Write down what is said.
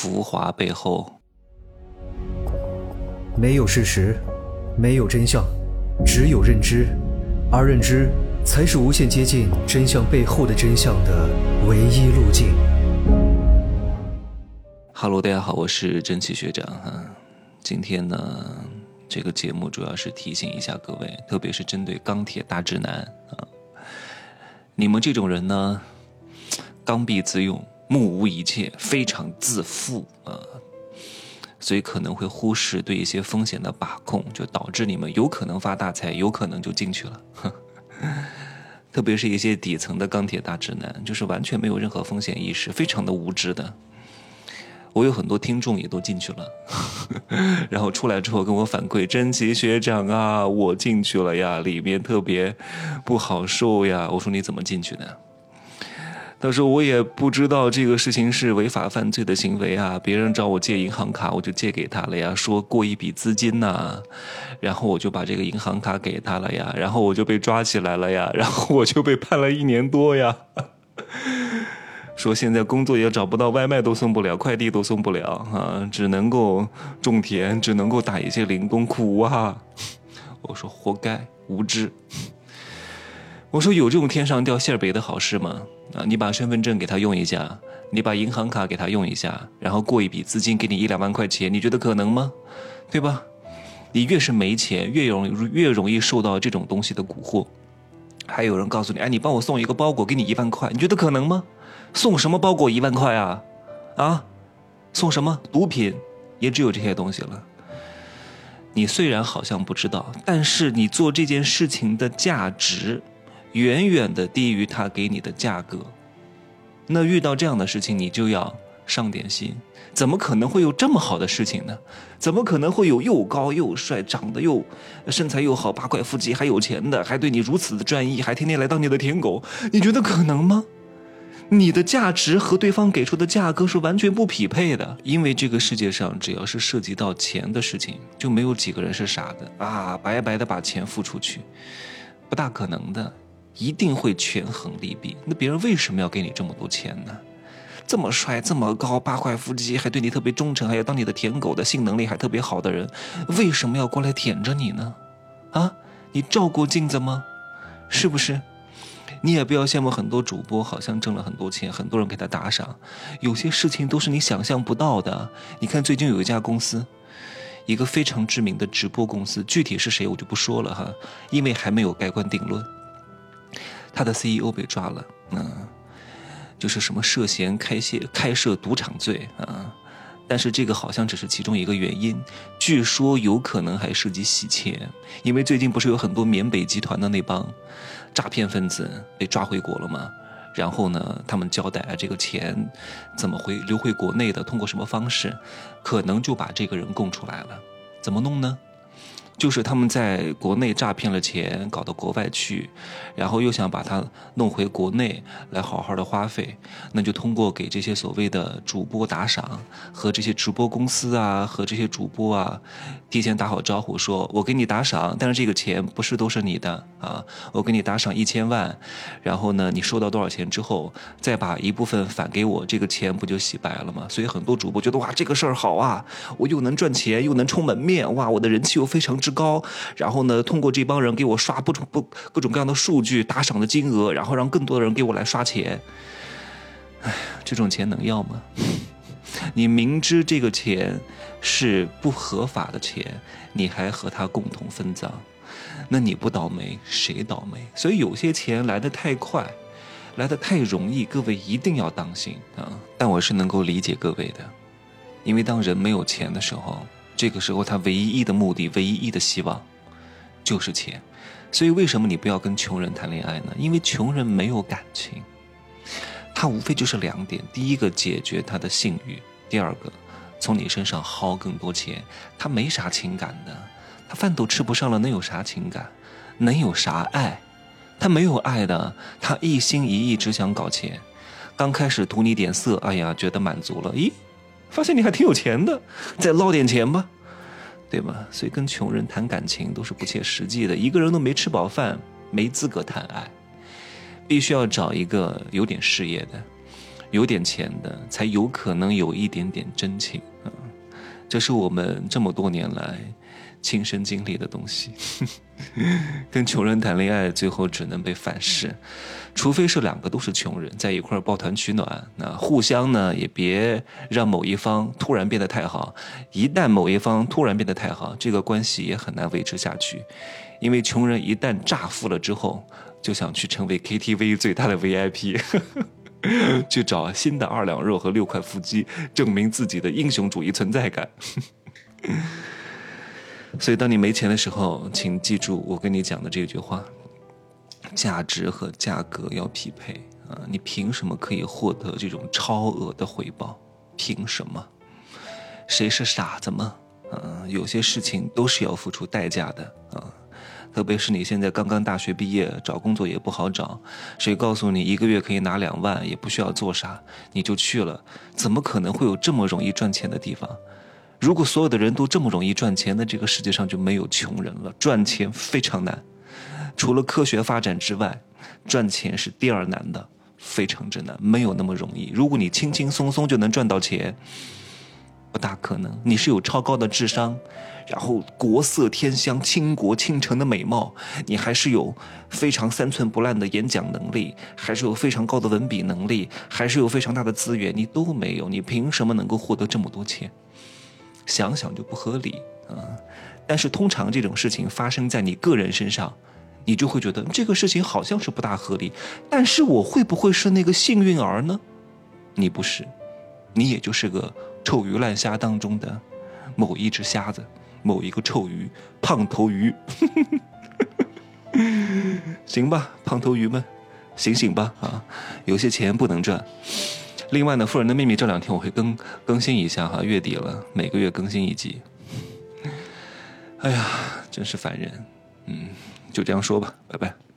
浮华背后，没有事实，没有真相，只有认知，而认知才是无限接近真相背后的真相的唯一路径。哈喽，大家好，我是真气学长哈。今天呢，这个节目主要是提醒一下各位，特别是针对钢铁大直男啊，你们这种人呢，刚愎自用。目无一切，非常自负啊，所以可能会忽视对一些风险的把控，就导致你们有可能发大财，有可能就进去了。特别是一些底层的钢铁大直男，就是完全没有任何风险意识，非常的无知的。我有很多听众也都进去了，然后出来之后跟我反馈：“真奇学长啊，我进去了呀，里面特别不好受呀。”我说：“你怎么进去的？”他说：“我也不知道这个事情是违法犯罪的行为啊！别人找我借银行卡，我就借给他了呀。说过一笔资金呐，然后我就把这个银行卡给他了呀。然后我就被抓起来了呀。然后我就被判了一年多呀。说现在工作也找不到，外卖都送不了，快递都送不了啊，只能够种田，只能够打一些零工，苦啊！我说活该，无知。我说有这种天上掉馅儿饼的好事吗？”啊，你把身份证给他用一下，你把银行卡给他用一下，然后过一笔资金给你一两万块钱，你觉得可能吗？对吧？你越是没钱，越容越容易受到这种东西的蛊惑。还有人告诉你，哎，你帮我送一个包裹，给你一万块，你觉得可能吗？送什么包裹一万块啊？啊？送什么毒品？也只有这些东西了。你虽然好像不知道，但是你做这件事情的价值。远远的低于他给你的价格，那遇到这样的事情，你就要上点心。怎么可能会有这么好的事情呢？怎么可能会有又高又帅、长得又身材又好、八块腹肌还有钱的，还对你如此的专一，还天天来当你的舔狗？你觉得可能吗？你的价值和对方给出的价格是完全不匹配的。因为这个世界上，只要是涉及到钱的事情，就没有几个人是傻的啊！白白的把钱付出去，不大可能的。一定会权衡利弊。那别人为什么要给你这么多钱呢？这么帅、这么高、八块腹肌，还对你特别忠诚，还要当你的舔狗的性能力还特别好的人，为什么要过来舔着你呢？啊，你照过镜子吗？是不是？你也不要羡慕很多主播，好像挣了很多钱，很多人给他打赏。有些事情都是你想象不到的。你看最近有一家公司，一个非常知名的直播公司，具体是谁我就不说了哈，因为还没有盖棺定论。他的 CEO 被抓了，嗯，就是什么涉嫌开设开设赌场罪啊，但是这个好像只是其中一个原因，据说有可能还涉及洗钱，因为最近不是有很多缅北集团的那帮诈骗分子被抓回国了吗？然后呢，他们交代啊，这个钱怎么回流回国内的，通过什么方式，可能就把这个人供出来了，怎么弄呢？就是他们在国内诈骗了钱，搞到国外去，然后又想把它弄回国内来好好的花费，那就通过给这些所谓的主播打赏和这些直播公司啊，和这些主播啊，提前打好招呼，说我给你打赏，但是这个钱不是都是你的啊，我给你打赏一千万，然后呢，你收到多少钱之后，再把一部分返给我，这个钱不就洗白了吗？所以很多主播觉得哇，这个事儿好啊，我又能赚钱，又能充门面，哇，我的人气又非常之。高，然后呢？通过这帮人给我刷不不各种各样的数据打赏的金额，然后让更多的人给我来刷钱。哎，这种钱能要吗？你明知这个钱是不合法的钱，你还和他共同分赃，那你不倒霉谁倒霉？所以有些钱来的太快，来的太容易，各位一定要当心啊！但我是能够理解各位的，因为当人没有钱的时候。这个时候，他唯一的目的、唯一的希望，就是钱。所以，为什么你不要跟穷人谈恋爱呢？因为穷人没有感情，他无非就是两点：第一个，解决他的性欲；第二个，从你身上薅更多钱。他没啥情感的，他饭都吃不上了，能有啥情感？能有啥爱？他没有爱的，他一心一意只想搞钱。刚开始图你点色，哎呀，觉得满足了，咦？发现你还挺有钱的，再捞点钱吧，对吧？所以跟穷人谈感情都是不切实际的。一个人都没吃饱饭，没资格谈爱，必须要找一个有点事业的，有点钱的才有可能有一点点真情啊，这是我们这么多年来亲身经历的东西。跟穷人谈恋爱，最后只能被反噬，除非是两个都是穷人在一块抱团取暖，那互相呢也别让某一方突然变得太好。一旦某一方突然变得太好，这个关系也很难维持下去，因为穷人一旦乍富了之后，就想去成为 KTV 最大的 VIP，去找新的二两肉和六块腹肌，证明自己的英雄主义存在感。所以，当你没钱的时候，请记住我跟你讲的这句话：价值和价格要匹配啊！你凭什么可以获得这种超额的回报？凭什么？谁是傻子吗？啊，有些事情都是要付出代价的啊！特别是你现在刚刚大学毕业，找工作也不好找，谁告诉你一个月可以拿两万，也不需要做啥，你就去了？怎么可能会有这么容易赚钱的地方？如果所有的人都这么容易赚钱，那这个世界上就没有穷人了。赚钱非常难，除了科学发展之外，赚钱是第二难的，非常之难，没有那么容易。如果你轻轻松松就能赚到钱，不大可能。你是有超高的智商，然后国色天香、倾国倾城的美貌，你还是有非常三寸不烂的演讲能力，还是有非常高的文笔能力，还是有非常大的资源，你都没有，你凭什么能够获得这么多钱？想想就不合理啊！但是通常这种事情发生在你个人身上，你就会觉得这个事情好像是不大合理。但是我会不会是那个幸运儿呢？你不是，你也就是个臭鱼烂虾当中的某一只虾子，某一个臭鱼，胖头鱼。行吧，胖头鱼们，醒醒吧啊！有些钱不能赚。另外呢，《富人的秘密》这两天我会更更新一下哈，月底了，每个月更新一集。哎呀，真是烦人，嗯，就这样说吧，拜拜。